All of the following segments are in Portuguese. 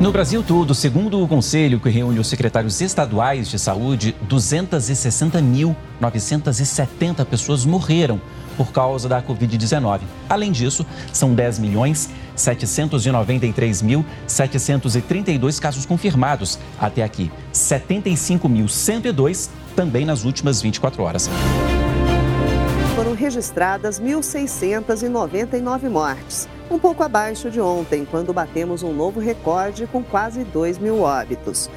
No Brasil todo, segundo o Conselho, que reúne os secretários estaduais de saúde, 260.970 pessoas morreram por causa da Covid-19. Além disso, são 10 milhões 793.732 casos confirmados até aqui, 75.102 também nas últimas 24 horas. Foram registradas 1.699 mortes um pouco abaixo de ontem, quando batemos um novo recorde com quase 2 mil óbitos.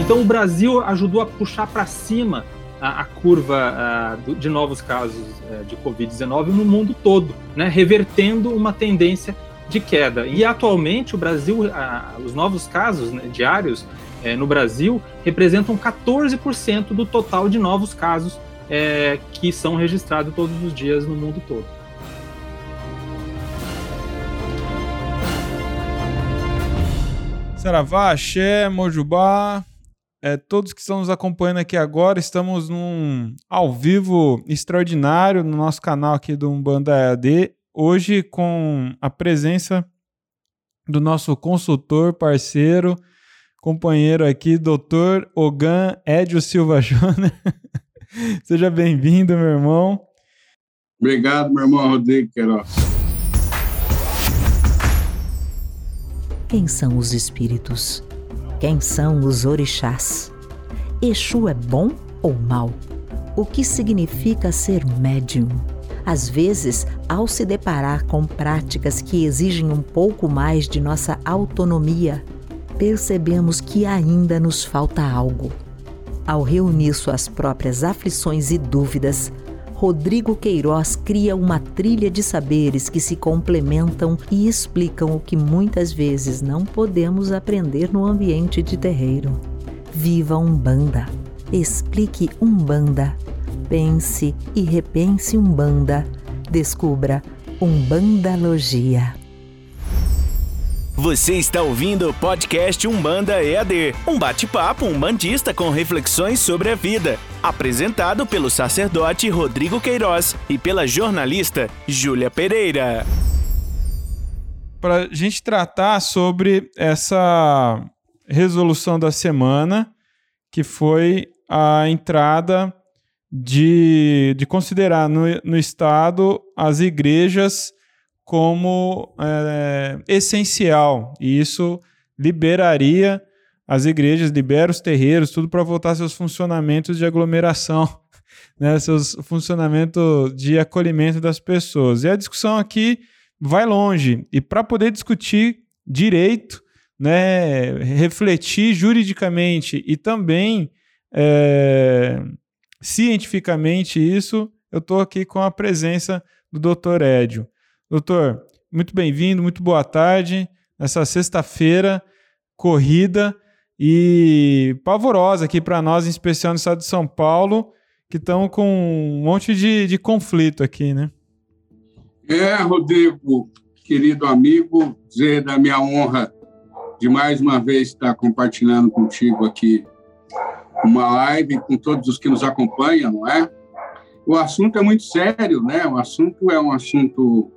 Então, o Brasil ajudou a puxar para cima a, a curva a, de novos casos a, de Covid-19 no mundo todo, né, revertendo uma tendência de queda. E atualmente, o Brasil, os novos casos né, diários é, no Brasil representam 14% do total de novos casos é, que são registrados todos os dias no mundo todo. Saravá, Axé, Mojubá, é, todos que estão nos acompanhando aqui agora, estamos num ao vivo extraordinário no nosso canal aqui do Umbanda EAD, hoje com a presença do nosso consultor, parceiro, companheiro aqui, doutor Ogan Edio Silva Júnior. Seja bem-vindo, meu irmão. Obrigado, meu irmão Rodrigo Queiroz. Quem são os espíritos? Quem são os orixás? Exu é bom ou mal? O que significa ser médium? Às vezes, ao se deparar com práticas que exigem um pouco mais de nossa autonomia, percebemos que ainda nos falta algo. Ao reunir suas próprias aflições e dúvidas, Rodrigo Queiroz cria uma trilha de saberes que se complementam e explicam o que muitas vezes não podemos aprender no ambiente de terreiro. Viva Umbanda! Explique Umbanda. Pense e repense Umbanda. Descubra Umbandalogia. Você está ouvindo o podcast Umbanda EAD, um bate-papo umbandista com reflexões sobre a vida, apresentado pelo sacerdote Rodrigo Queiroz e pela jornalista Júlia Pereira. Para a gente tratar sobre essa resolução da semana, que foi a entrada de, de considerar no, no Estado as igrejas como é, essencial. E isso liberaria as igrejas, libera os terreiros, tudo para voltar seus funcionamentos de aglomeração, né, seus funcionamentos de acolhimento das pessoas. E a discussão aqui vai longe. E para poder discutir direito, né, refletir juridicamente e também é, cientificamente isso, eu estou aqui com a presença do Dr. Édio. Doutor, muito bem-vindo, muito boa tarde. Nessa sexta-feira, corrida e pavorosa aqui para nós, em especial no estado de São Paulo, que estão com um monte de, de conflito aqui, né? É, Rodrigo, querido amigo, dizer da minha honra de mais uma vez estar compartilhando contigo aqui uma live com todos os que nos acompanham, não é? O assunto é muito sério, né? O assunto é um assunto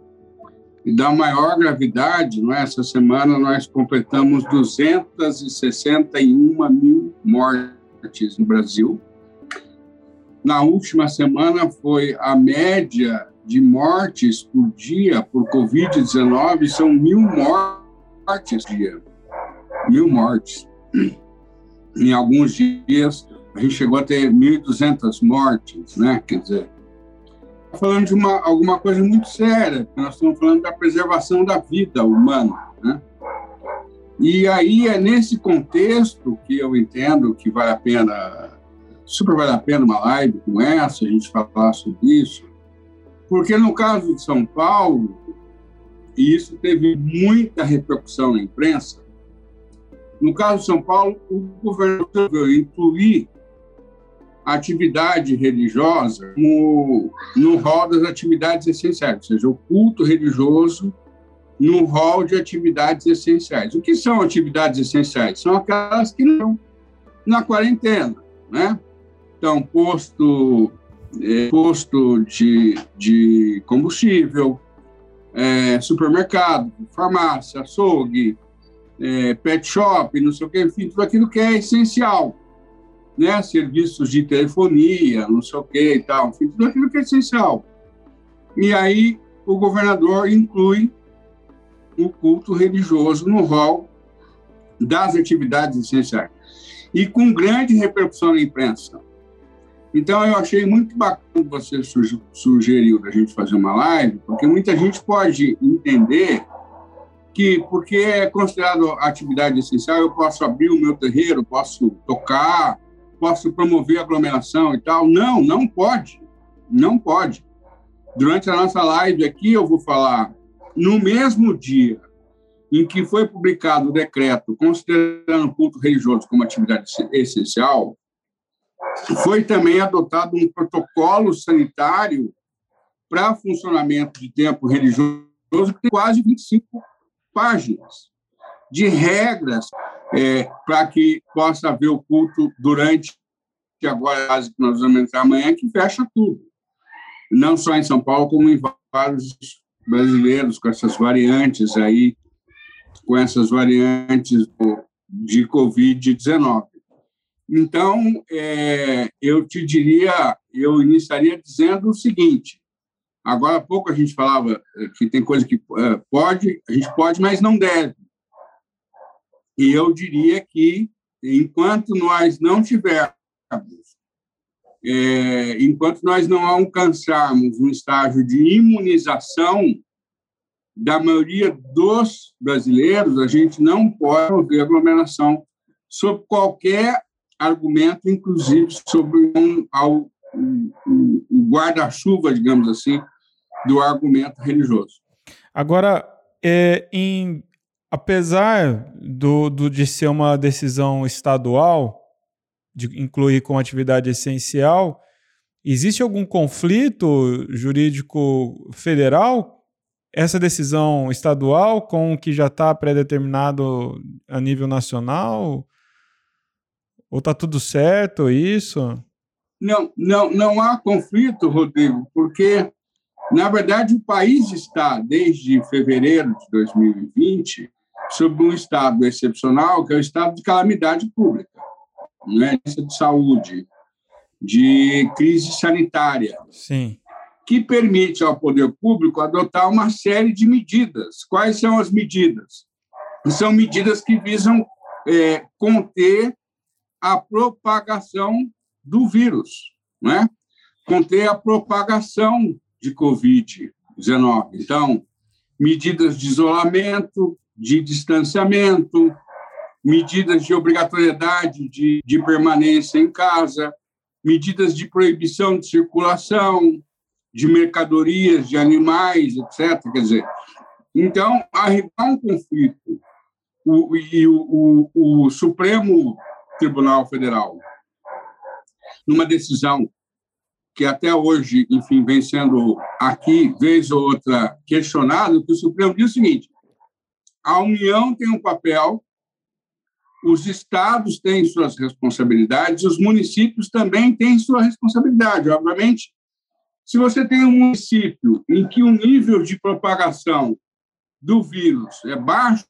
e da maior gravidade, não é? essa semana nós completamos 261 mil mortes no Brasil. Na última semana foi a média de mortes por dia por Covid-19 são mil mortes por dia. Mil mortes. Em alguns dias a gente chegou a ter 1.200 mortes, né? Quer dizer, falando de uma, alguma coisa muito séria, nós estamos falando da preservação da vida humana. Né? E aí é nesse contexto que eu entendo que vale a pena, super vale a pena uma live como essa, a gente falar sobre isso, porque no caso de São Paulo, e isso teve muita repercussão na imprensa, no caso de São Paulo, o governo resolveu atividade religiosa no, no rol das atividades essenciais, ou seja, o culto religioso no rol de atividades essenciais. O que são atividades essenciais? São aquelas que não na quarentena, né? Então, posto, é, posto de, de combustível, é, supermercado, farmácia, açougue, é, pet shop, não sei o que, enfim, tudo aquilo que é essencial. Né? Serviços de telefonia, não sei o que e tal, enfim, tudo aquilo que é essencial. E aí o governador inclui o culto religioso no rol das atividades essenciais. E com grande repercussão na imprensa. Então, eu achei muito bacana você sugeriu da gente fazer uma live, porque muita gente pode entender que, porque é considerado atividade essencial, eu posso abrir o meu terreiro, posso tocar, posso promover aglomeração e tal. Não, não pode. Não pode. Durante a nossa live aqui, eu vou falar no mesmo dia em que foi publicado o decreto considerando o culto religioso como atividade essencial, foi também adotado um protocolo sanitário para funcionamento de tempo religioso que tem quase 25 páginas de regras é, para que possa haver o culto durante que agora que nós vamos entrar amanhã, que fecha tudo. Não só em São Paulo, como em vários brasileiros, com essas variantes aí, com essas variantes de Covid-19. Então, é, eu te diria, eu iniciaria dizendo o seguinte: agora há pouco a gente falava que tem coisa que é, pode, a gente pode, mas não deve. E eu diria que, enquanto nós não tivermos, é, enquanto nós não alcançarmos um estágio de imunização da maioria dos brasileiros, a gente não pode haver aglomeração sob qualquer argumento, inclusive sobre um, ao, um, um guarda-chuva, digamos assim, do argumento religioso. Agora, é, em, apesar do, do, de ser uma decisão estadual, de incluir como atividade essencial, existe algum conflito jurídico federal? Essa decisão estadual com o que já está pré-determinado a nível nacional? Ou está tudo certo isso? Não, não, não há conflito, Rodrigo, porque, na verdade, o país está, desde fevereiro de 2020, sob um estado excepcional, que é o estado de calamidade pública, né? de saúde, de crise sanitária. Sim. Que permite ao poder público adotar uma série de medidas. Quais são as medidas? São medidas que visam é, conter a propagação do vírus, né? conter a propagação de Covid-19. Então, medidas de isolamento, de distanciamento, medidas de obrigatoriedade de, de permanência em casa, medidas de proibição de circulação, de mercadorias, de animais, etc. Quer dizer, então, há um conflito. O, e o, o, o Supremo Tribunal Federal, numa decisão que até hoje, enfim, vem sendo aqui, vez ou outra, questionado, que o Supremo diz o seguinte: a União tem um papel, os estados têm suas responsabilidades, os municípios também têm sua responsabilidade. Obviamente, se você tem um município em que o nível de propagação do vírus é baixo,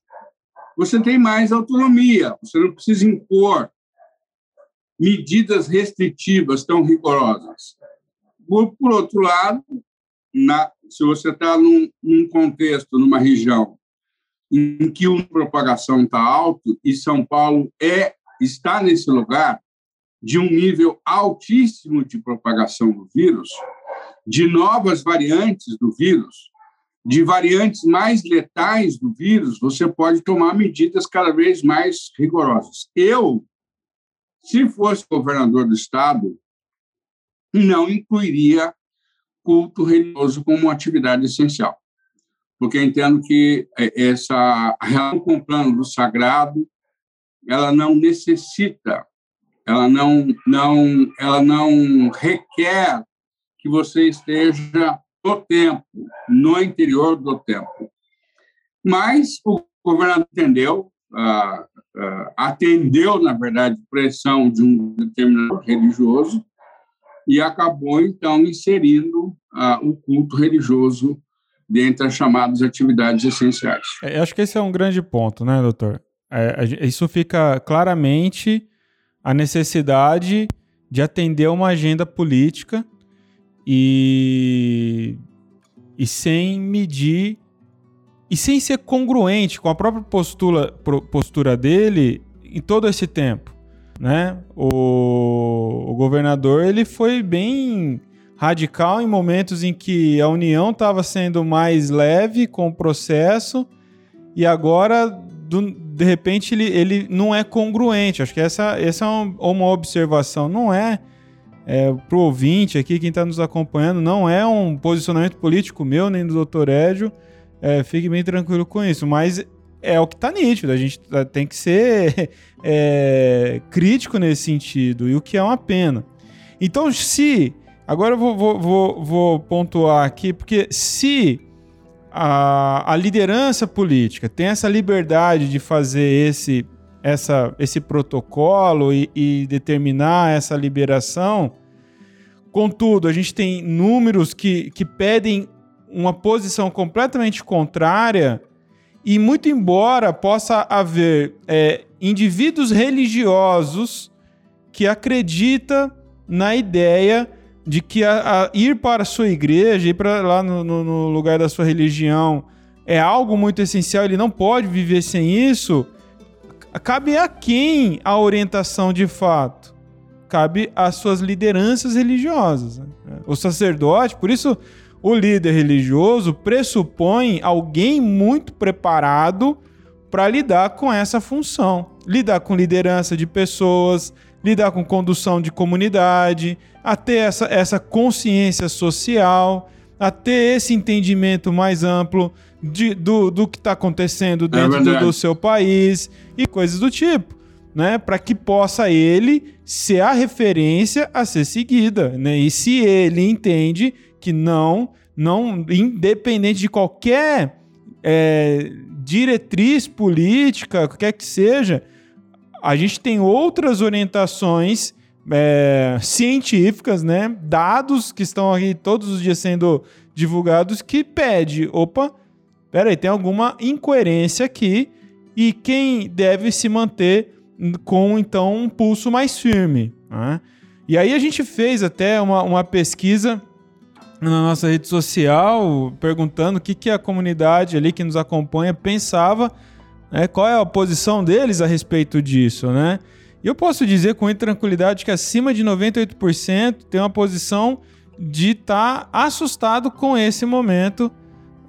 você tem mais autonomia, você não precisa impor medidas restritivas tão rigorosas. Por, por outro lado, na, se você está num, num, contexto, numa região em que a propagação está alto e São Paulo é está nesse lugar de um nível altíssimo de propagação do vírus, de novas variantes do vírus, de variantes mais letais do vírus, você pode tomar medidas cada vez mais rigorosas. Eu se fosse governador do estado, não incluiria culto religioso como atividade essencial, porque entendo que é, essa relação com o plano do sagrado, ela não necessita, ela não, não, ela não requer que você esteja no tempo, no interior do templo. Mas o governador entendeu, atendeu, na verdade, pressão de um determinado religioso e acabou, então, inserindo o culto religioso dentre as chamadas atividades essenciais. É, acho que esse é um grande ponto, né, doutor? É, isso fica claramente a necessidade de atender uma agenda política e, e sem medir e sem ser congruente com a própria postura, postura dele em todo esse tempo, né? O, o governador ele foi bem radical em momentos em que a União estava sendo mais leve com o processo e agora do, de repente ele, ele não é congruente. Acho que essa, essa é uma, observação, não é, é para o ouvinte aqui, quem está nos acompanhando, não é um posicionamento político meu nem do doutor Édio. É, fique bem tranquilo com isso, mas é o que está nítido. A gente tá, tem que ser é, crítico nesse sentido, e o que é uma pena. Então, se. Agora eu vou, vou, vou, vou pontuar aqui, porque se a, a liderança política tem essa liberdade de fazer esse, essa, esse protocolo e, e determinar essa liberação. Contudo, a gente tem números que, que pedem uma posição completamente contrária, e muito embora possa haver é, indivíduos religiosos que acreditam na ideia de que a, a ir para a sua igreja, ir para lá no, no, no, lugar da sua religião é algo muito essencial, ele não pode viver sem isso, cabe a quem a orientação de fato? Cabe às suas lideranças religiosas. Né? O sacerdote, por isso o líder religioso pressupõe alguém muito preparado para lidar com essa função, lidar com liderança de pessoas, lidar com condução de comunidade, a ter essa, essa consciência social, a ter esse entendimento mais amplo de, do, do que está acontecendo é dentro é do, do, seu país e coisas do tipo, né? Para que possa ele ser a referência a ser seguida, né? E se ele entende que não, não, independente de qualquer é, diretriz política, qualquer que seja, a gente tem outras orientações é, científicas, né? Dados que estão aqui todos os dias sendo divulgados que pede, opa, peraí, tem alguma incoerência aqui e quem deve se manter com então um pulso mais firme. Né? E aí a gente fez até uma, uma pesquisa na nossa rede social perguntando o que, que a comunidade ali que nos acompanha pensava né? Qual é a posição deles a respeito disso, né? E eu posso dizer com tranquilidade que acima de 98% tem uma posição de estar tá assustado com esse momento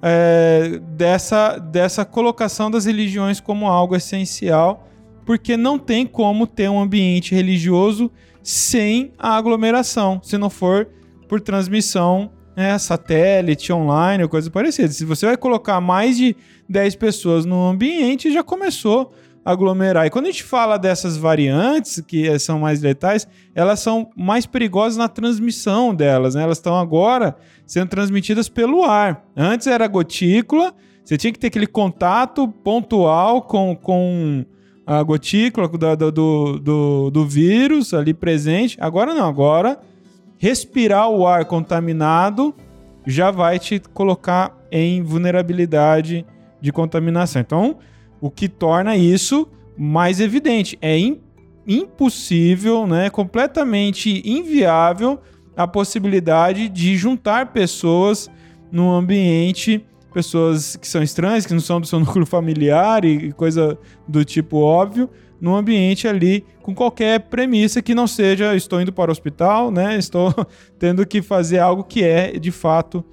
é, dessa, dessa colocação das religiões como algo essencial, porque não tem como ter um ambiente religioso sem a aglomeração, se não for por transmissão é, satélite, online ou coisa parecida. Se você vai colocar mais de 10 pessoas no ambiente, já começou a aglomerar. E quando a gente fala dessas variantes, que são mais letais, elas são mais perigosas na transmissão delas. Né? Elas estão agora sendo transmitidas pelo ar. Antes era gotícula, você tinha que ter aquele contato pontual com, com a gotícula do, do, do, do vírus ali presente. Agora não, agora respirar o ar contaminado já vai te colocar em vulnerabilidade de contaminação. Então, o que torna isso mais evidente. É impossível, né, completamente inviável a possibilidade de juntar pessoas num ambiente, pessoas que são estranhas, que não são do seu núcleo familiar e coisa do tipo óbvio, num ambiente ali com qualquer premissa que não seja estou indo para o hospital, né? Estou tendo que fazer algo que é de fato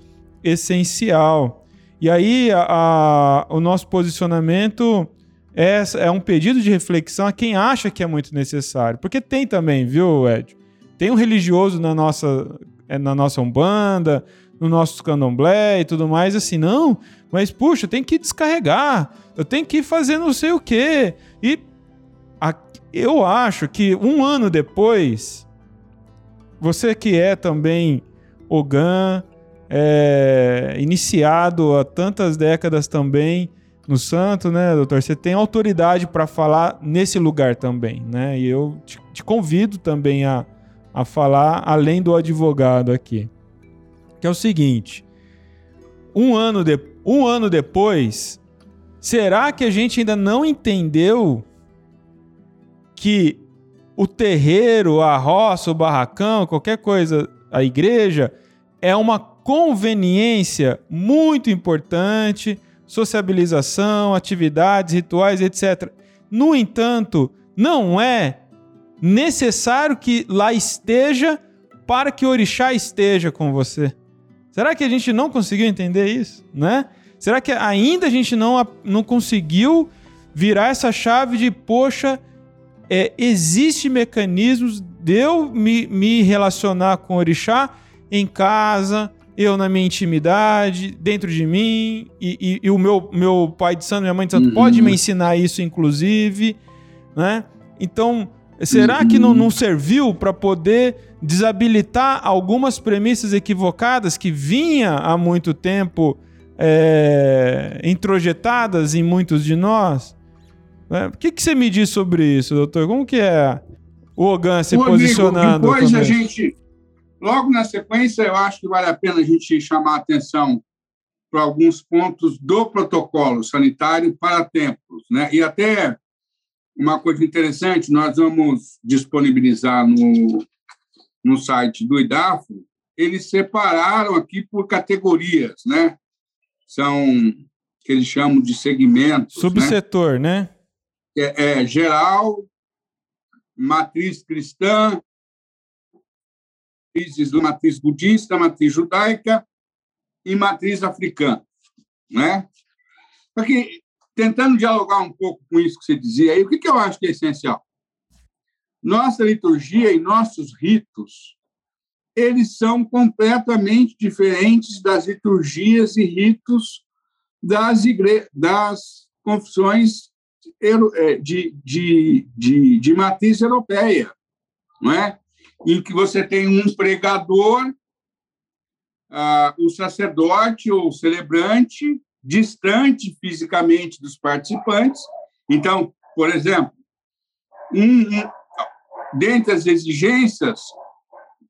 essencial. E aí a, a, o nosso posicionamento é, é um pedido de reflexão a quem acha que é muito necessário. Porque tem também, viu, Ed? Tem um religioso na nossa, é, na nossa Umbanda, no nosso candomblé e tudo mais, assim, não, mas puxa, tem que descarregar, eu tenho que fazer não sei o quê. E eu acho que um ano depois, você que é também Ogan, é, iniciado há tantas décadas também no santo, né, doutor? Você tem autoridade para falar nesse lugar também, né? E eu te, te, convido também a, a falar além do advogado aqui. Que é o seguinte: um ano, de, um ano depois, será que a gente ainda não entendeu que o terreiro, a roça, o barracão, qualquer coisa, a igreja, é uma conveniência muito importante, sociabilização, atividades, rituais, etc. No entanto, não é necessário que lá esteja para que o orixá esteja com você. Será que a gente não conseguiu entender isso, né? Será que ainda a gente não, não conseguiu virar essa chave de, poxa, é, existe mecanismos de eu me, me relacionar com o orixá em casa, eu na minha intimidade, dentro de mim, e, e, e o meu, meu pai de santo, minha mãe de santo, uhum. pode me ensinar isso, inclusive, né? Então, será uhum. que não, não serviu para poder desabilitar algumas premissas equivocadas que vinha há muito tempo é, introjetadas em muitos de nós? É, o que, que você me diz sobre isso, doutor? Como que é o Ogan se Ô, posicionando? Amigo, depois a gente, logo na sequência, eu acho que vale a pena a gente chamar a atenção para alguns pontos do protocolo sanitário para templos, né? E até uma coisa interessante, nós vamos disponibilizar no, no site do IDAFO, eles separaram aqui por categorias, né? São que eles chamam de segmentos. Né? Subsetor, né? né? É, é, geral, matriz cristã, matriz, budista, matriz judaica e matriz africana, né? Porque tentando dialogar um pouco com isso que você dizia aí, o que, que eu acho que é essencial? Nossa liturgia e nossos ritos, eles são completamente diferentes das liturgias e ritos das, igre... das confissões de, de, de, de matriz europeia, não é? em que você tem um pregador, uh, o sacerdote ou celebrante, distante fisicamente dos participantes. Então, por exemplo, um, um, dentre as exigências,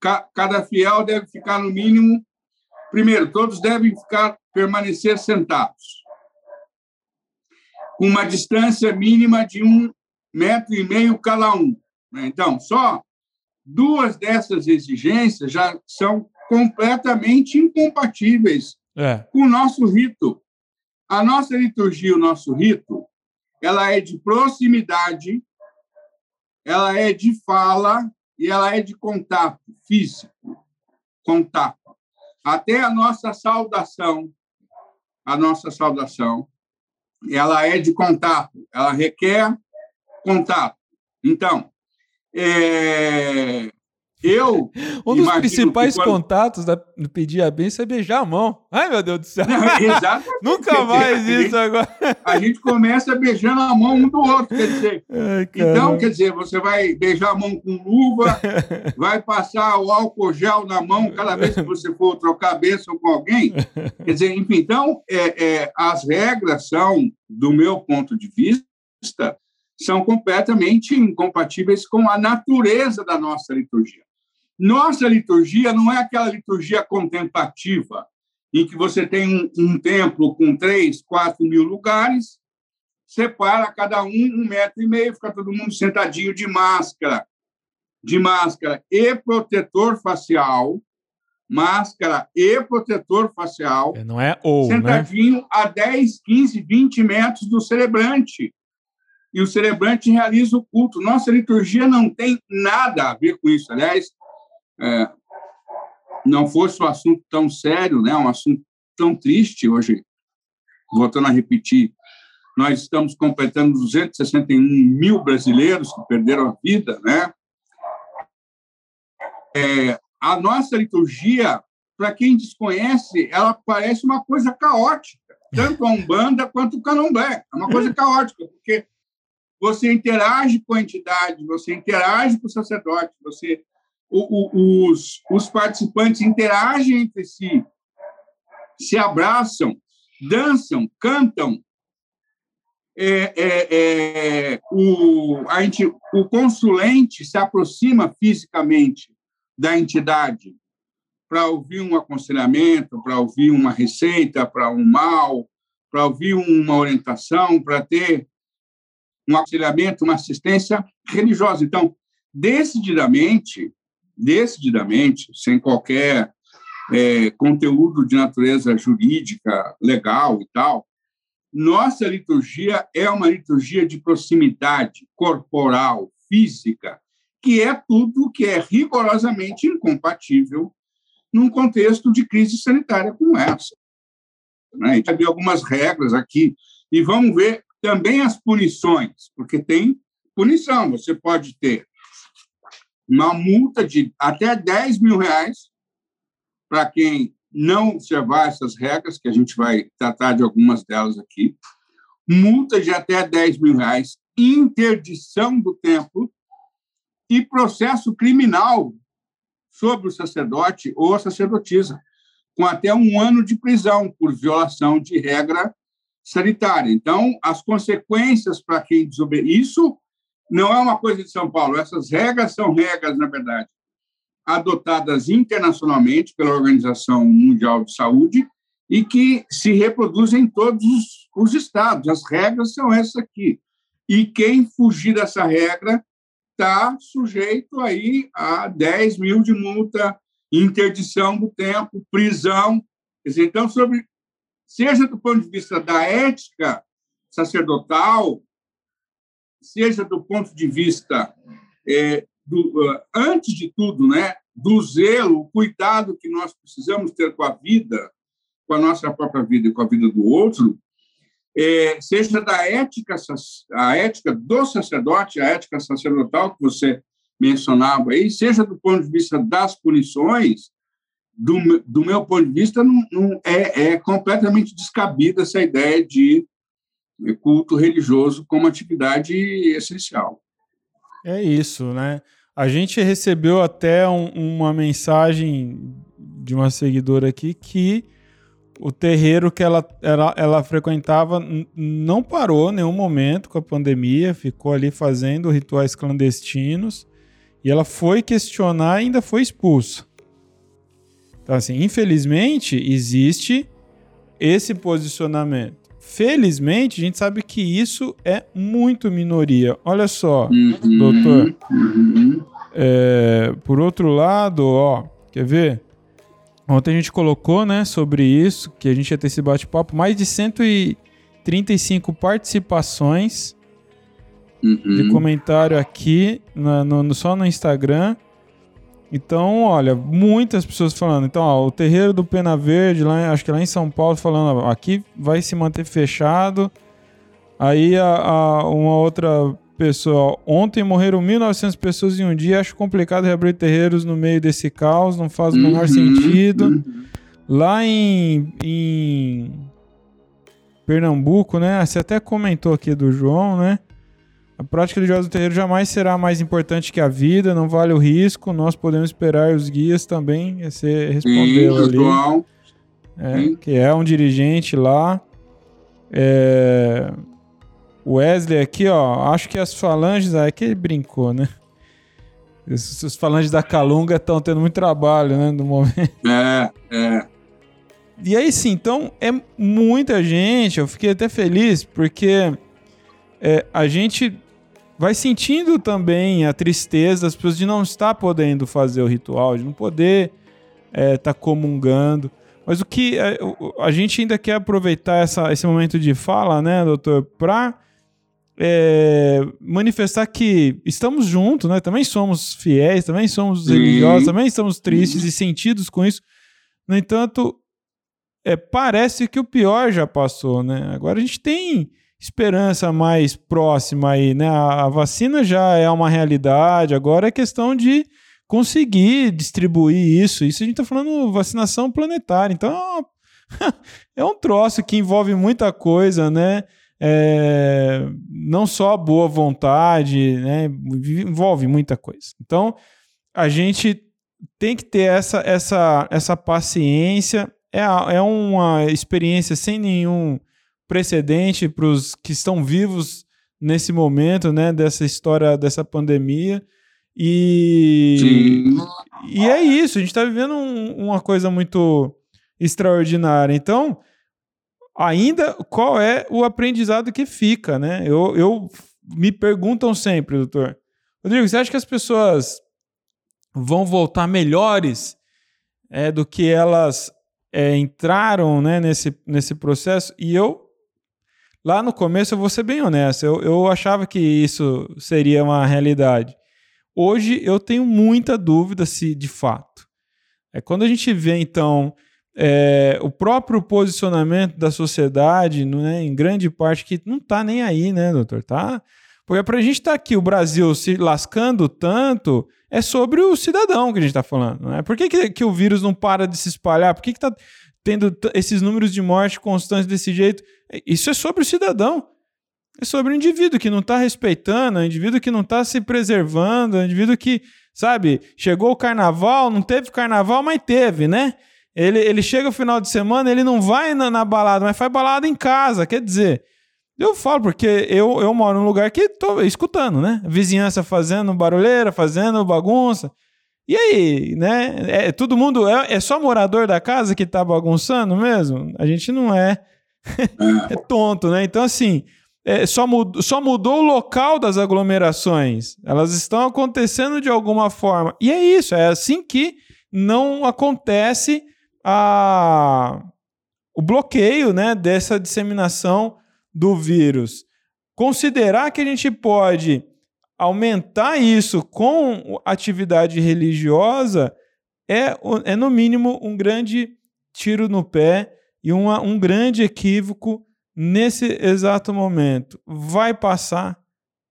ca, cada fiel deve ficar no mínimo. Primeiro, todos devem ficar permanecer sentados, com uma distância mínima de um metro e meio cada um. Né? Então, só duas dessas exigências já são completamente incompatíveis é. com o nosso rito. A nossa liturgia, o nosso rito, ela é de proximidade, ela é de fala e ela é de contato físico, contato. Até a nossa saudação, a nossa saudação, ela é de contato, ela requer contato. Então, é, eu. Um dos principais quando... contatos da, do pedir a bênção é beijar a mão. Ai, meu Deus do céu. Não, exatamente. Nunca mais dizer, isso a gente, agora. A gente começa beijando a mão um do outro. Quer dizer, Ai, então, quer dizer, você vai beijar a mão com luva, vai passar o álcool gel na mão cada vez que você for trocar a bênção com alguém. Quer dizer, enfim, então, é, é, as regras são, do meu ponto de vista, são completamente incompatíveis com a natureza da nossa liturgia. Nossa liturgia não é aquela liturgia contemplativa, em que você tem um, um templo com três, quatro mil lugares, separa cada um um metro e meio, fica todo mundo sentadinho de máscara, de máscara e protetor facial, máscara e protetor facial. É, não é ou, né? Sentadinho né? a 10, 15, 20 metros do celebrante. E o celebrante realiza o culto. Nossa liturgia não tem nada a ver com isso. Aliás, é, não fosse um assunto tão sério, né, um assunto tão triste hoje, voltando a repetir, nós estamos completando 261 mil brasileiros que perderam a vida, né? É, a nossa liturgia, para quem desconhece, ela parece uma coisa caótica, tanto a Umbanda quanto o Candomblé. É uma coisa caótica, porque você interage com a entidade, você interage com o sacerdote, você o, o, os, os participantes interagem entre si, se abraçam, dançam, cantam. É, é, é, o, a, o consulente se aproxima fisicamente da entidade para ouvir um aconselhamento, para ouvir uma receita para um mal, para ouvir uma orientação, para ter um aconselhamento, uma assistência religiosa. Então, decididamente, decididamente, sem qualquer é, conteúdo de natureza jurídica, legal e tal, nossa liturgia é uma liturgia de proximidade corporal, física, que é tudo que é rigorosamente incompatível num contexto de crise sanitária como essa. Né? A gente ver algumas regras aqui e vamos ver também as punições, porque tem punição. Você pode ter uma multa de até 10 mil reais para quem não observar essas regras, que a gente vai tratar de algumas delas aqui, multa de até 10 mil reais, interdição do templo e processo criminal sobre o sacerdote ou a sacerdotisa, com até um ano de prisão por violação de regra sanitária. Então, as consequências para quem desobedece. Isso não é uma coisa de São Paulo, essas regras são regras, na verdade, adotadas internacionalmente pela Organização Mundial de Saúde e que se reproduzem em todos os estados. As regras são essas aqui. E quem fugir dessa regra está sujeito aí a 10 mil de multa, interdição do tempo, prisão. Então, sobre seja do ponto de vista da ética sacerdotal, seja do ponto de vista é, do, uh, antes de tudo, né, do zelo, o cuidado que nós precisamos ter com a vida, com a nossa própria vida e com a vida do outro, é, seja da ética, a ética do sacerdote, a ética sacerdotal que você mencionava aí, seja do ponto de vista das punições, do, do meu ponto de vista, não, não é, é completamente descabida essa ideia de culto religioso como atividade essencial. É isso, né? A gente recebeu até um, uma mensagem de uma seguidora aqui que o terreiro que ela, ela, ela frequentava não parou em nenhum momento com a pandemia, ficou ali fazendo rituais clandestinos e ela foi questionar e ainda foi expulsa. Então, assim, infelizmente, existe esse posicionamento. Felizmente, a gente sabe que isso é muito minoria. Olha só, uhum, doutor. Uhum. É, por outro lado, ó, quer ver? Ontem a gente colocou, né, sobre isso, que a gente ia ter esse bate-papo, mais de 135 participações uhum. de comentário aqui, na, no, só no Instagram. Então, olha, muitas pessoas falando. Então, ó, o terreiro do Pena Verde, lá, acho que lá em São Paulo, falando, ó, aqui vai se manter fechado. Aí a, a, uma outra pessoa, ontem morreram 1.900 pessoas em um dia, acho complicado reabrir terreiros no meio desse caos, não faz o menor uhum, sentido. Uhum. Lá em, em Pernambuco, né, você até comentou aqui do João, né, a prática religiosa do terreiro jamais será mais importante que a vida, não vale o risco. Nós podemos esperar os guias também. Você respondeu Sim, ali. João. É, que é um dirigente lá. É, Wesley aqui, ó. Acho que as falanges. Ah, é que ele brincou, né? Os falanges da Calunga estão tendo muito trabalho, né? No momento. É, é. E aí sim, então é muita gente. Eu fiquei até feliz porque é, a gente vai sentindo também a tristeza das pessoas de não estar podendo fazer o ritual, de não poder estar é, tá comungando. Mas o que a, é, a, gente ainda quer aproveitar essa, esse momento de fala, né, doutor, para é, manifestar que estamos juntos, né? Também somos fiéis, também somos religiosos, também estamos tristes e sentidos com isso. No entanto, é, parece que o pior já passou, né? Agora a gente tem esperança mais próxima aí, né? A, vacina já é uma realidade, agora é questão de conseguir distribuir isso. Isso a gente está falando vacinação planetária, então é um troço que envolve muita coisa, né? É, não só boa vontade, né? Envolve muita coisa. Então a gente tem que ter essa, essa, essa paciência. É, é uma experiência sem nenhum precedente para os que estão vivos nesse momento, né, dessa história, dessa pandemia. E, Sim. e é isso, a gente está vivendo um, uma coisa muito extraordinária. Então, ainda qual é o aprendizado que fica, né? Eu, eu me perguntam sempre, doutor. Rodrigo, você acha que as pessoas vão voltar melhores é, do que elas é, entraram né, nesse, nesse processo? E eu, lá no começo, eu vou ser bem honesto, eu, eu achava que isso seria uma realidade. Hoje eu tenho muita dúvida se de fato. É quando a gente vê, então, é, o próprio posicionamento da sociedade, né, em grande parte, que não está nem aí, né, doutor? Tá? Porque para a gente estar tá aqui, o Brasil se lascando tanto, é sobre o cidadão que a gente está falando. Né? Por que, que, que, o vírus não para de se espalhar? Por que está tendo esses números de morte constantes desse jeito? É, isso é sobre o cidadão. É sobre o indivíduo que não está respeitando, o indivíduo que não está se preservando, o indivíduo que, sabe, chegou o carnaval, não teve carnaval, mas teve, né? Ele, ele chega o final de semana, ele não vai na, na balada, mas faz balada em casa. Quer dizer, eu falo porque eu, eu moro num lugar que tô escutando, né? Vizinhança fazendo barulheira, fazendo bagunça. E aí, né? É, todo mundo é, é só morador da casa que tá bagunçando mesmo? A gente não é. É tonto, né? Então, assim, é, só, mudou, só mudou o local das aglomerações. Elas estão acontecendo de alguma forma. E é isso, é assim que não acontece a, o bloqueio né, dessa disseminação do vírus. Considerar que a gente pode aumentar isso com atividade religiosa é, é no mínimo, um grande tiro no pé e uma, um grande equívoco nesse exato momento. Vai passar,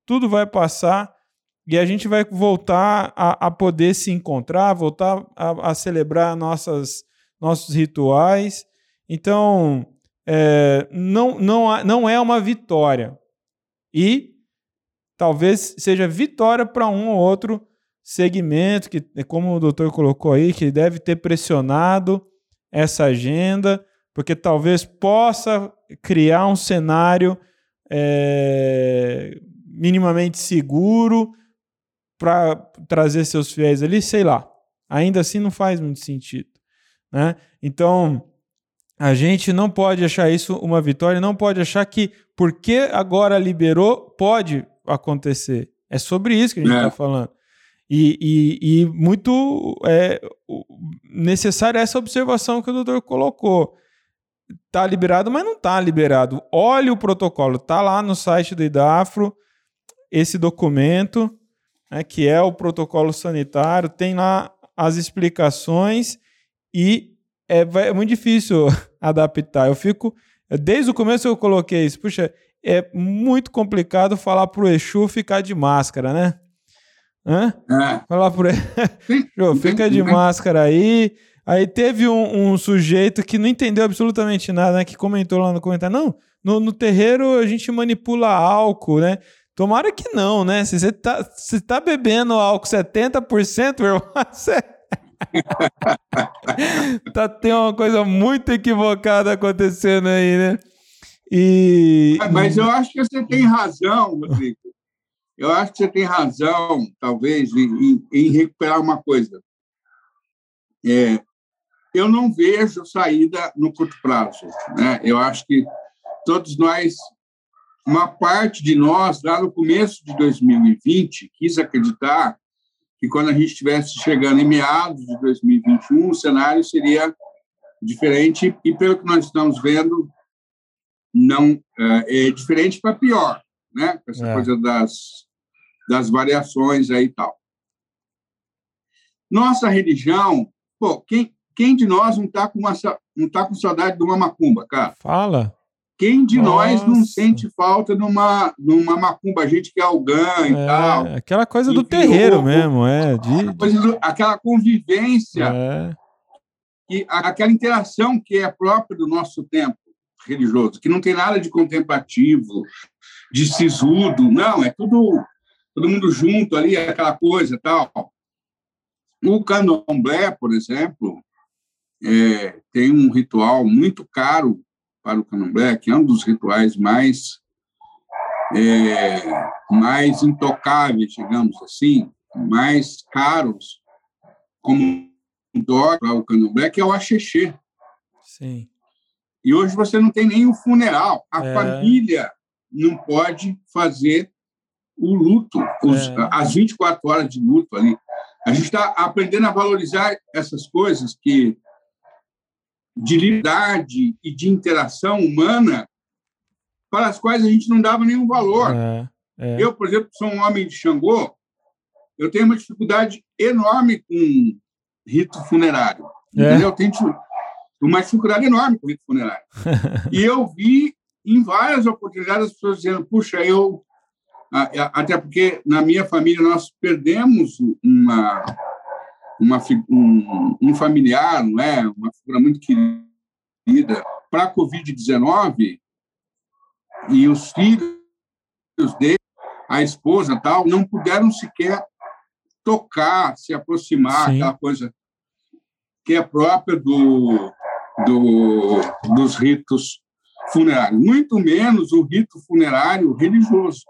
tudo vai passar e a gente vai voltar a, a poder se encontrar, voltar a, a celebrar nossas nossos rituais. Então, é, não, não, não é uma vitória. E talvez seja vitória para um ou outro segmento, que, como o doutor colocou aí, que deve ter pressionado essa agenda, porque talvez possa criar um cenário é, minimamente seguro para trazer seus fiéis ali, sei lá. Ainda assim não faz muito sentido. Né? Então, a gente não pode achar isso uma vitória, não pode achar que porque agora liberou, pode acontecer. É sobre isso que a gente está é. falando. E, e, e muito é, necessária essa observação que o doutor colocou. Está liberado, mas não está liberado. Olhe o protocolo, está lá no site do IDAFRO, esse documento, né, que é o protocolo sanitário, tem lá as explicações e é, é muito difícil adaptar. Eu fico. Desde o começo eu coloquei isso. Puxa, é muito complicado falar pro Exu ficar de máscara, né? Hã? É. Falar pro Exu, fica de máscara aí. Aí teve um, um, sujeito que não entendeu absolutamente nada, né? Que comentou lá no comentário. Não, no, no terreiro a gente manipula álcool, né? Tomara que não, né? Se você tá, se tá bebendo álcool 70%, meu irmão, você tá tem uma coisa muito equivocada acontecendo aí, né? E... Mas eu acho que você tem razão, Rodrigo. Eu acho que você tem razão, talvez, em, em recuperar uma coisa. É, eu não vejo saída no curto prazo. Né? Eu acho que todos nós, uma parte de nós, lá no começo de 2020, quis acreditar que quando a gente estivesse chegando em meados de 2021, o cenário seria diferente e, pelo que nós estamos vendo, não é, é diferente para pior, né? Essa é. coisa das, das variações aí e tal. Nossa religião, pô, quem, quem de nós não está com, uma, não tá com saudade de uma macumba, cara? Fala. Quem de Nossa. nós não sente falta numa, numa macumba, gente que é algã e é, tal? Aquela coisa do terreiro mesmo, é. De... Do, aquela convivência, é. e aquela interação que é própria do nosso tempo religioso, que não tem nada de contemplativo, de sisudo, não, é tudo todo mundo junto ali, aquela coisa tal. O candomblé, por exemplo, é, tem um ritual muito caro para o candomblé, que é um dos rituais mais é, mais intocáveis, digamos assim, mais caros, como dólar, o candomblé, que é o axexê. Sim. E hoje você não tem o funeral. A É. família não pode fazer o luto, os, É. as 24 horas de luto ali. A gente está aprendendo a valorizar essas coisas que de liberdade e de interação humana para as quais a gente não dava nenhum valor. É, é. Eu, por exemplo, sou um homem de Xangô, eu tenho uma dificuldade enorme com rito funerário. É? Eu tenho uma dificuldade enorme com rito funerário. e eu vi em várias oportunidades as pessoas dizendo: puxa, eu. Até porque na minha família nós perdemos uma, uma, um, um familiar, não é? uma figura muito querida, para a Covid-19, e os filhos dele, a esposa tal, não puderam sequer tocar, se aproximar, Sim. aquela coisa que é própria do, do, dos ritos funerários. Muito menos o rito funerário religioso,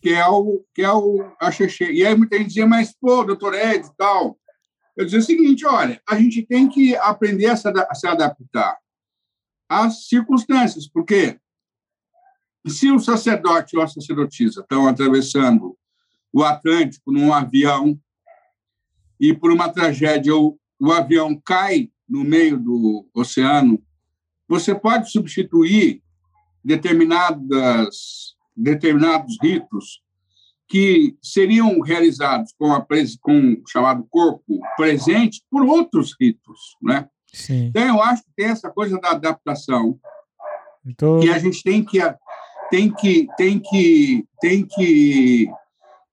que é o que é o axexê. E aí muita gente dizia, mas, pô, doutor Ed tal. Eu dizia o seguinte, olha, a gente tem que aprender a se adaptar às circunstâncias, porque se o sacerdote ou a sacerdotisa estão atravessando o Atlântico num avião e por uma tragédia o, o avião cai no meio do oceano, você pode substituir determinadas determinados ritos que seriam realizados com, a, com o chamado corpo presente por outros ritos, né? Sim. Então eu acho que tem essa coisa da adaptação Então, que a gente tem que tem que tem que tem que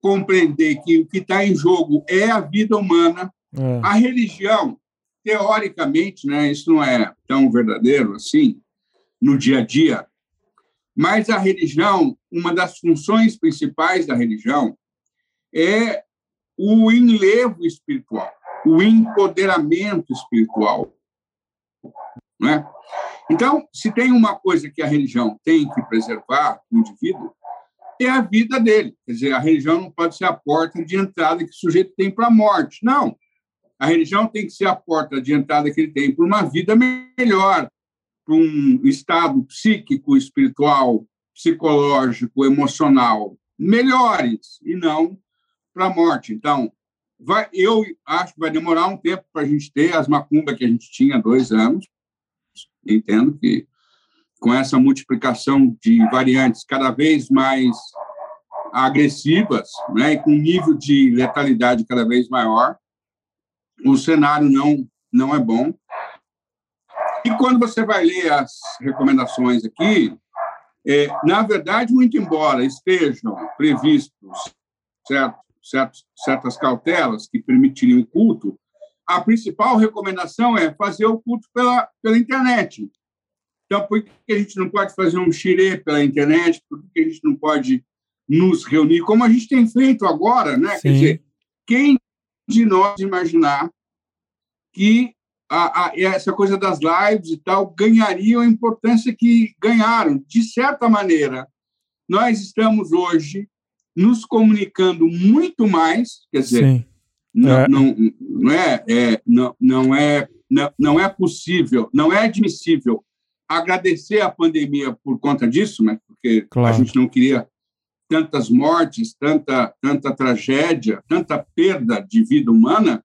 compreender que o que está em jogo é a vida humana é, a religião teoricamente né isso não é tão verdadeiro assim no dia a dia mas a religião uma das funções principais da religião é o enlevo espiritual o empoderamento espiritual né então, se tem uma coisa que a religião tem que preservar no indivíduo, é a vida dele. Quer dizer, a religião não pode ser a porta de entrada que o sujeito tem para a morte. Não. A religião tem que ser a porta de entrada que ele tem para uma vida melhor, um estado psíquico, espiritual, psicológico, emocional melhores e não para a morte. Então, vai, eu acho que vai demorar um tempo para a gente ter as macumbas que a gente tinha há dois anos, entendo que com essa multiplicação de variantes cada vez mais agressivas, né, e com nível de letalidade cada vez maior, o cenário não não é bom. E quando você vai ler as recomendações aqui, é, na verdade, muito embora estejam previstos certo, certos, certas cautelas que permitiriam o culto, a principal recomendação é fazer o culto pela, pela internet. Então, por que a gente não pode fazer um xirê pela internet? Por que a gente não pode nos reunir, como a gente tem feito agora, né? Sim. Quer dizer, quem de nós imaginar que a, a, essa coisa das lives e tal ganharia a importância que ganharam? De certa maneira, nós estamos hoje nos comunicando muito mais, quer dizer, sim. não É. não, não é, é não, não é não, não é possível, não é admissível agradecer a pandemia por conta disso, né? Porque Claro. a gente não queria tantas mortes, tanta tanta tragédia, tanta perda de vida humana,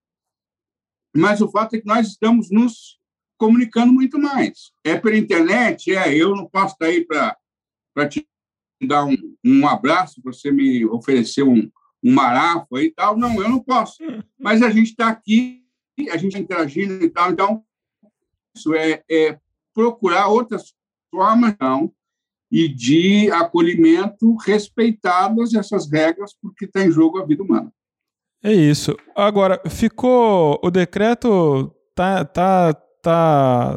mas o fato é que nós estamos nos comunicando muito mais. É pela internet, é, eu não posso estar aí para te dar um, um abraço, você me oferecer um, um marafa e tal. Não, eu não posso. Mas a gente está aqui, a gente está interagindo e tal. Então, isso é, é procurar outras formas não, e de acolhimento respeitadas essas regras, porque está em jogo a vida humana. É isso. Agora, ficou. O decreto tá, tá, tá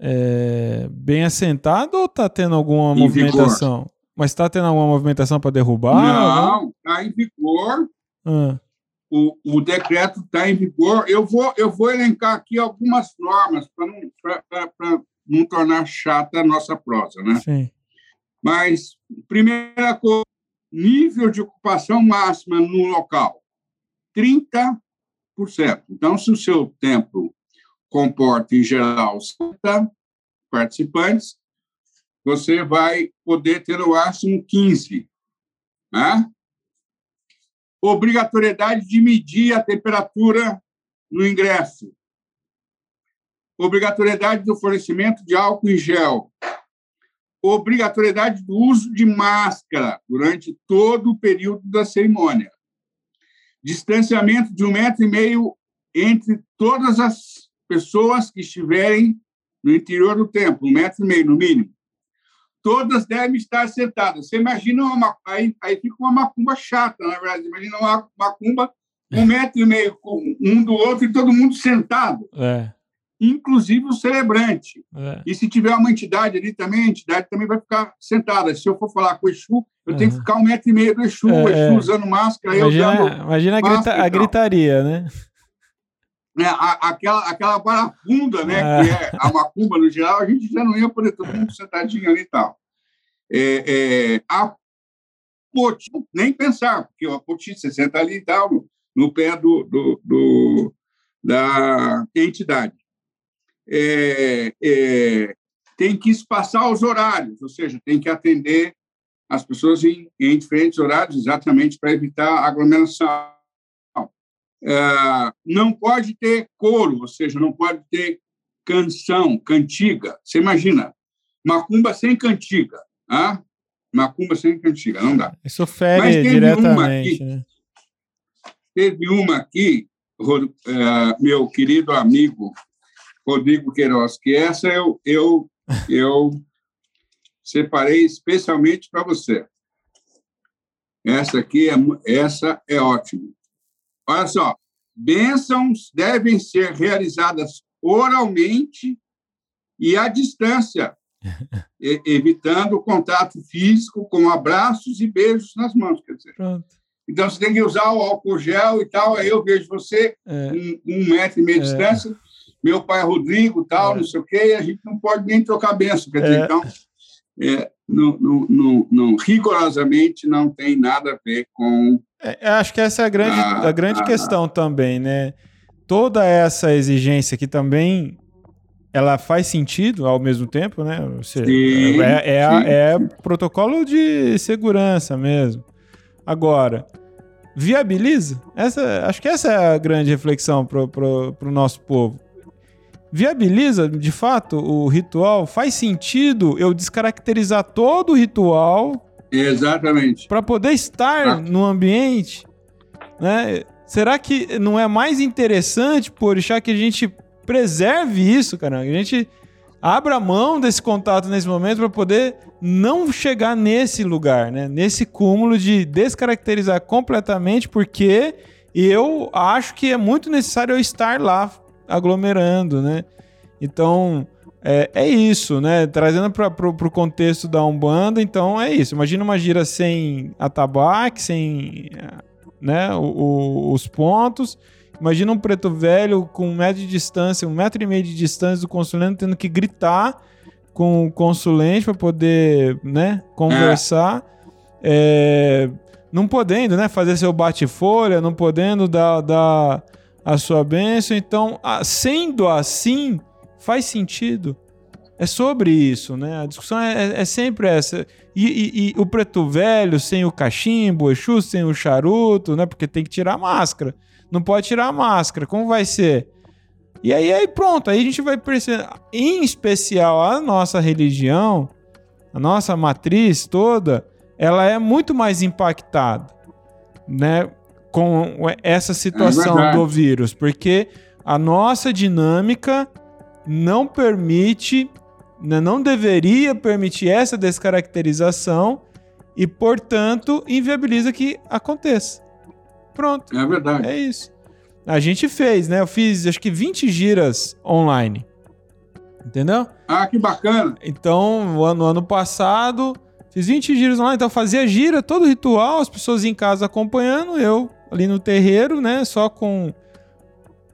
é, bem assentado ou tá tendo alguma Em vigor. movimentação? Mas tá tendo alguma movimentação para derrubar? não, está em vigor. Ah, O, o decreto está em vigor. Eu vou, eu vou elencar aqui algumas normas para não, pra- pra- pra não tornar chata a nossa prosa, né? sim. Mas, primeira coisa, nível de ocupação máxima no local. 30%. Então, se o seu templo comporta, em geral, 50 participantes, você vai poder ter no máximo 15. Né? Obrigatoriedade de medir a temperatura no ingresso. Obrigatoriedade do fornecimento de álcool em gel. Obrigatoriedade do uso de máscara durante todo o período da cerimônia. Distanciamento de um metro e meio entre todas as pessoas que estiverem no interior do templo, um metro e meio no mínimo. Todas devem estar sentadas. Você imagina uma aí, aí fica uma macumba chata, na verdade. Imagina uma macumba um metro e meio um do outro e todo mundo sentado. É. Inclusive o celebrante. É. E se tiver uma entidade ali também, a entidade também vai ficar sentada. Se eu for falar com o Exu, eu tenho que ficar um metro e meio do Exu, É, o Exu é. usando máscara, eu Imagina, usando imagina a, grita- a gritaria, né? né, a- aquela, aquela barafunda, né, É. que é a macumba no geral, a gente já não ia poder todo mundo sentadinho ali e tal. É, é, a poti, nem pensar, porque a poti, você senta ali e tal, no, no pé do, do, do- da entidade. É, é, tem que espaçar os horários, ou seja, tem que atender as pessoas em, em diferentes horários, exatamente para evitar aglomeração. Ah, não pode ter coro, ou seja, não pode ter canção, cantiga. Você imagina, macumba sem cantiga, ah? macumba sem cantiga, não dá. Isso fere Mas teve uma diretamente, aqui. né? Teve uma aqui, eh, meu querido amigo Rodrigo Queiroz, que essa eu, eu, eu separei especialmente para você. Essa aqui é, essa é ótima. Olha só, bênçãos devem ser realizadas oralmente e à distância, evitando o contato físico com abraços e beijos nas mãos. Quer dizer, Pronto. então, você tem que usar o álcool gel e tal. Aí eu vejo você, É. um, um metro e meio de É. distância, meu pai é Rodrigo, tal, É. não sei o quê, e a gente não pode nem trocar benção. Quer dizer, É. então, é, não, não, não, não- rigorosamente não tem nada a ver com. É, acho que essa é a grande, Ah, a grande ah, questão também, né? Toda essa exigência aqui também, ela faz sentido ao mesmo tempo, né? Seja, Sim, é, é, a- sim, é protocolo de segurança mesmo. Agora, viabiliza? Essa, acho que essa é a grande reflexão pro, pro nosso povo. Viabiliza, de fato, o ritual? Faz sentido eu descaracterizar todo o ritual Exatamente. para poder estar Ah. no ambiente, né? Será que não é mais interessante, por deixar que a gente preserve isso, cara? Que a gente abra mão desse contato nesse momento para poder não chegar nesse lugar, né? Nesse cúmulo de descaracterizar completamente, porque eu acho que é muito necessário eu estar lá aglomerando, né? Então, é, é isso, né? Trazendo para o contexto da Umbanda, então é isso. Imagina uma gira sem atabaque, sem né, o- o- os pontos. Imagina um preto velho com um metro de distância, um metro e meio de distância do consulente, tendo que gritar com o consulente para poder né, conversar. É, não podendo né, fazer seu bate-folha, não podendo dar, dar a sua bênção. Então, sendo assim, faz sentido. É sobre isso, né? A discussão é, é sempre essa. E, e- e o preto velho sem o cachimbo, o Exu sem o charuto, né? Porque tem que tirar a máscara. Não pode tirar a máscara. Como vai ser? E aí, aí pronto, aí a gente vai perceber, em especial a nossa religião, a nossa matriz toda, ela é muito mais impactada, né, com essa situação verdade. do vírus, porque a nossa dinâmica não permite, né, não deveria permitir essa descaracterização e, portanto, inviabiliza que aconteça. Pronto. É verdade. É isso. A gente fez, né? Eu fiz acho que 20 giras online. Entendeu? Ah, que bacana. Então, no ano, no ano passado, fiz 20 giras online. Então, eu fazia gira, todo ritual, as pessoas em casa acompanhando, eu ali no terreiro, né? Só com,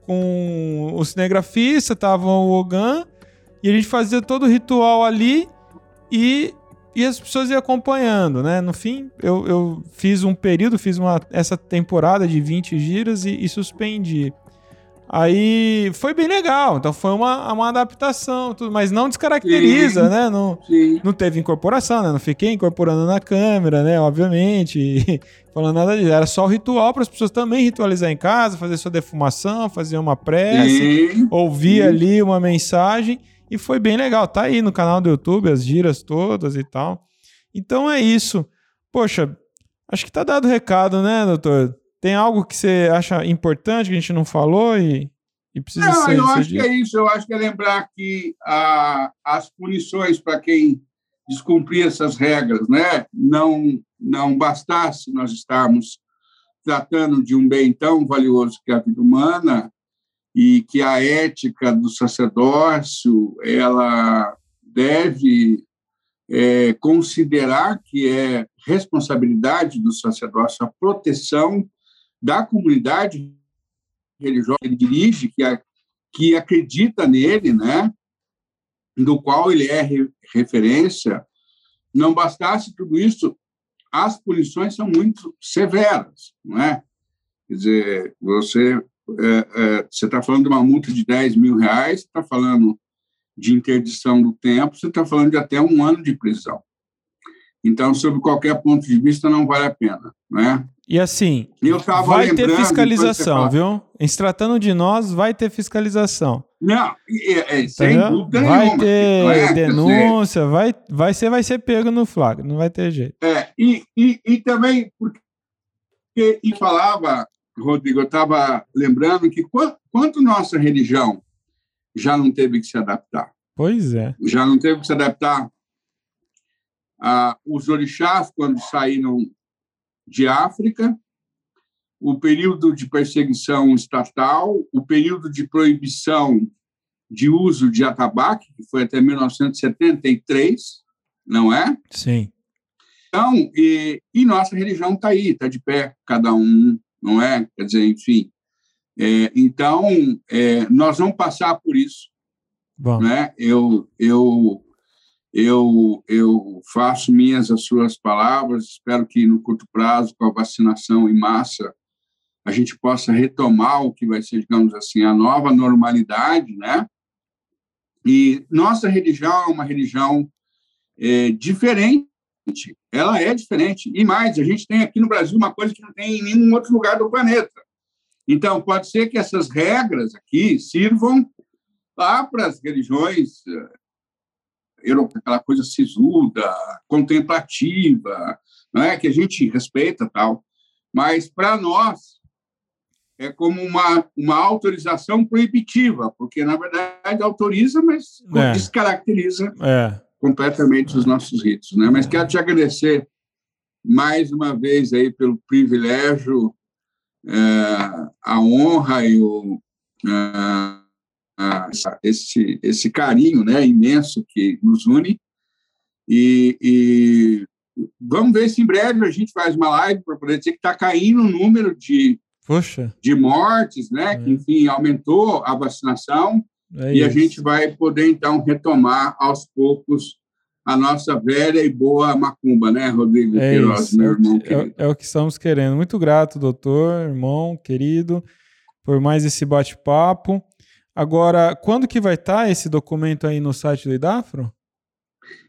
com o cinegrafista, tava o Ogan. E a gente fazia todo o ritual ali e, e as pessoas iam acompanhando, né? No fim, eu, eu fiz um período, fiz uma, essa temporada de 20 giras e, e suspendi. Aí foi bem legal, então foi uma, uma adaptação, tudo, mas não descaracteriza, sim, né? Não, sim. não teve incorporação, né? Não fiquei incorporando na câmera, né? Obviamente, falando nada disso. Era só o ritual para as pessoas também ritualizar em casa, fazer sua defumação, fazer uma prece, sim, ouvir ali uma mensagem. E foi bem legal. Tá aí no canal do YouTube, as giras todas e tal. Então é isso. Poxa, acho que tá dado o recado, né, doutor? Tem algo que você acha importante que a gente não falou e, e precisa não, ser. Eu acho que é isso. Eu acho que é lembrar que a, as punições para quem descumprir essas regras, né, não não bastasse nós estarmos tratando de um bem tão valioso que é a vida humana, e que a ética do sacerdócio ela deve é, considerar que é responsabilidade do sacerdócio a proteção da comunidade religiosa que ele dirige, que, a, que acredita nele, né, do qual ele é re, referência. Não bastasse tudo isso, as punições são muito severas, não é? Quer dizer, você é, é, você está falando de uma multa de 10 mil reais, está falando de interdição do tempo, você está falando de até um ano de prisão. Então, sob qualquer ponto de vista, não vale a pena, né? E assim, vai ter fiscalização, viu? Em se tratando de nós, vai ter fiscalização. Não, é, é, sem tá dúvida vai nenhuma. Ter é, denúncia, dizer, vai, vai ser, vai ser pego no flagra, não vai ter jeito. É, e, e, e também porque e falava Rodrigo, eu estava lembrando que quanto nossa religião já não teve que se adaptar. Pois é. Já não teve que se adaptar. Ah, os orixás, quando saíram de África, o período de perseguição estatal, o período de proibição de uso de atabaque, que foi até 1973, não é? Sim. Então, e, e nossa religião está aí, está de pé, cada um não é? Quer dizer, enfim. É, então, é, nós vamos passar por isso. Bom. Né? Eu, eu, eu, eu faço minhas as suas palavras, espero que no curto prazo, com a vacinação em massa, a gente possa retomar o que vai ser, digamos assim, a nova normalidade, né? E nossa religião é uma religião é, diferente ela é diferente. E mais, a gente tem aqui no Brasil uma coisa que não tem em nenhum outro lugar do planeta. Então, pode ser que essas regras aqui sirvam lá para as religiões aquela coisa sisuda, contemplativa, não é que a gente respeita tal, mas para nós é como uma, uma autorização proibitiva, porque na verdade autoriza, mas é. descaracteriza é completamente os nossos ritos. Né? Mas quero te agradecer mais uma vez aí pelo privilégio, é, a honra e o, é, esse, esse carinho né, imenso que nos une. E, e, vamos ver se em breve a gente faz uma live para poder dizer que está caindo o número de, Poxa. de mortes, né? É. Que, enfim, aumentou a vacinação é e isso. a gente vai poder, então, retomar aos poucos a nossa velha e boa macumba, né, Rodrigo é Queiroz, meu é irmão é, querido. É, é, o que estamos querendo. Muito grato, doutor, irmão, querido, por mais esse bate-papo. Agora, quando que vai estar tá esse documento aí no site do IDAFRO?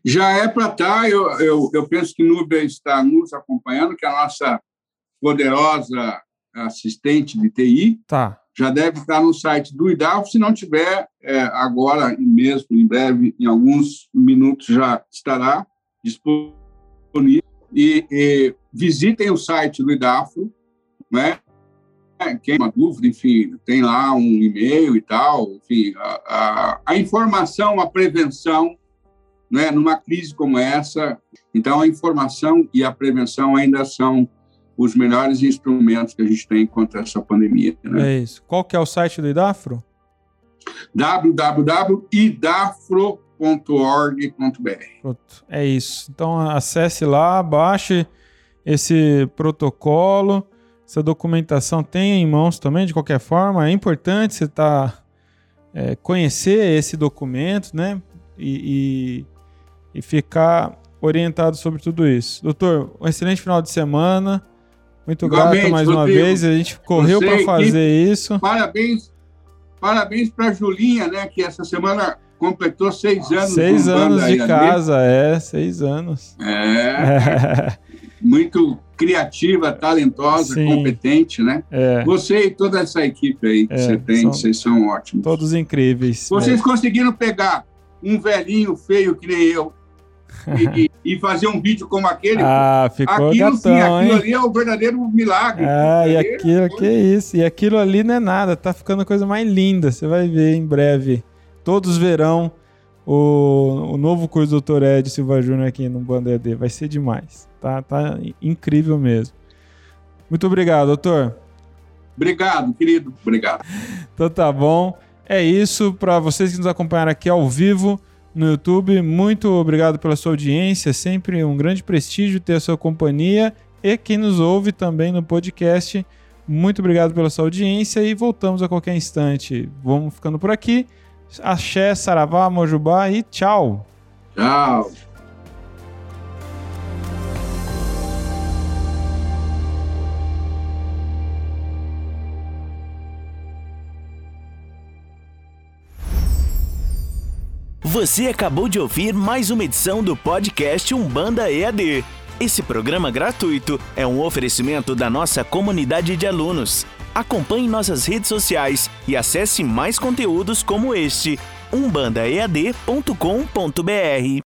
Já é para estar, tá. eu, eu, eu penso que Núbia está nos acompanhando, que é a nossa poderosa assistente de TI. Tá já deve estar no site do IDAF. Se não tiver, é, agora mesmo, em breve, em alguns minutos, já estará disponível. E, e visitem o site do IDAFO, né? Quem tem uma dúvida, enfim, tem lá um e-mail e tal, enfim, a, a, a informação, a prevenção, né, numa crise como essa. Então, a informação e a prevenção ainda são os melhores instrumentos que a gente tem contra essa pandemia. Né? É isso. Qual que é o site do Idafro? www.idafro.org.br É isso. Então acesse lá, baixe esse protocolo, essa documentação tenha em mãos também, de qualquer forma. É importante você tá, é, conhecer esse documento, né? E, e, e ficar orientado sobre tudo isso. Doutor, um excelente final de semana. Muito Igualmente, grato mais uma vez. A gente correu para fazer isso. Parabéns, parabéns para Julinha, né? Que essa semana completou seis anos. Seis anos de EAD. casa, é, seis anos. É, muito criativa, talentosa, Sim. competente, né? É, Você e toda essa equipe aí que É, você tem, são vocês são ótimos. todos incríveis. Vocês conseguiram pegar um velhinho feio que nem eu e, e fazer um vídeo como aquele? Ah, ficou aquilo sim, gatão, aquilo hein? ali é o verdadeiro milagre. Ah, e aquilo, que isso. E aquilo ali não é nada, tá ficando a coisa mais linda. Você vai ver em breve. Todos verão o, o novo curso do Dr. Ed Silva Júnior aqui no Banda ED. Vai ser demais. Tá, tá incrível mesmo. Muito obrigado, doutor. Obrigado, querido. Obrigado. Então tá bom. É isso para vocês que nos acompanharam aqui ao vivo no YouTube. Muito obrigado pela sua audiência. Sempre um grande prestígio ter a sua companhia e quem nos ouve também no podcast. Muito obrigado pela sua audiência e voltamos a qualquer instante. Vamos ficando por aqui. Axé, Saravá, Mojubá e tchau. Tchau. Você acabou de ouvir mais uma edição do podcast Umbanda EAD. Esse programa gratuito é um oferecimento da nossa comunidade de alunos. Acompanhe nossas redes sociais e acesse mais conteúdos como este umbandaead.com.br.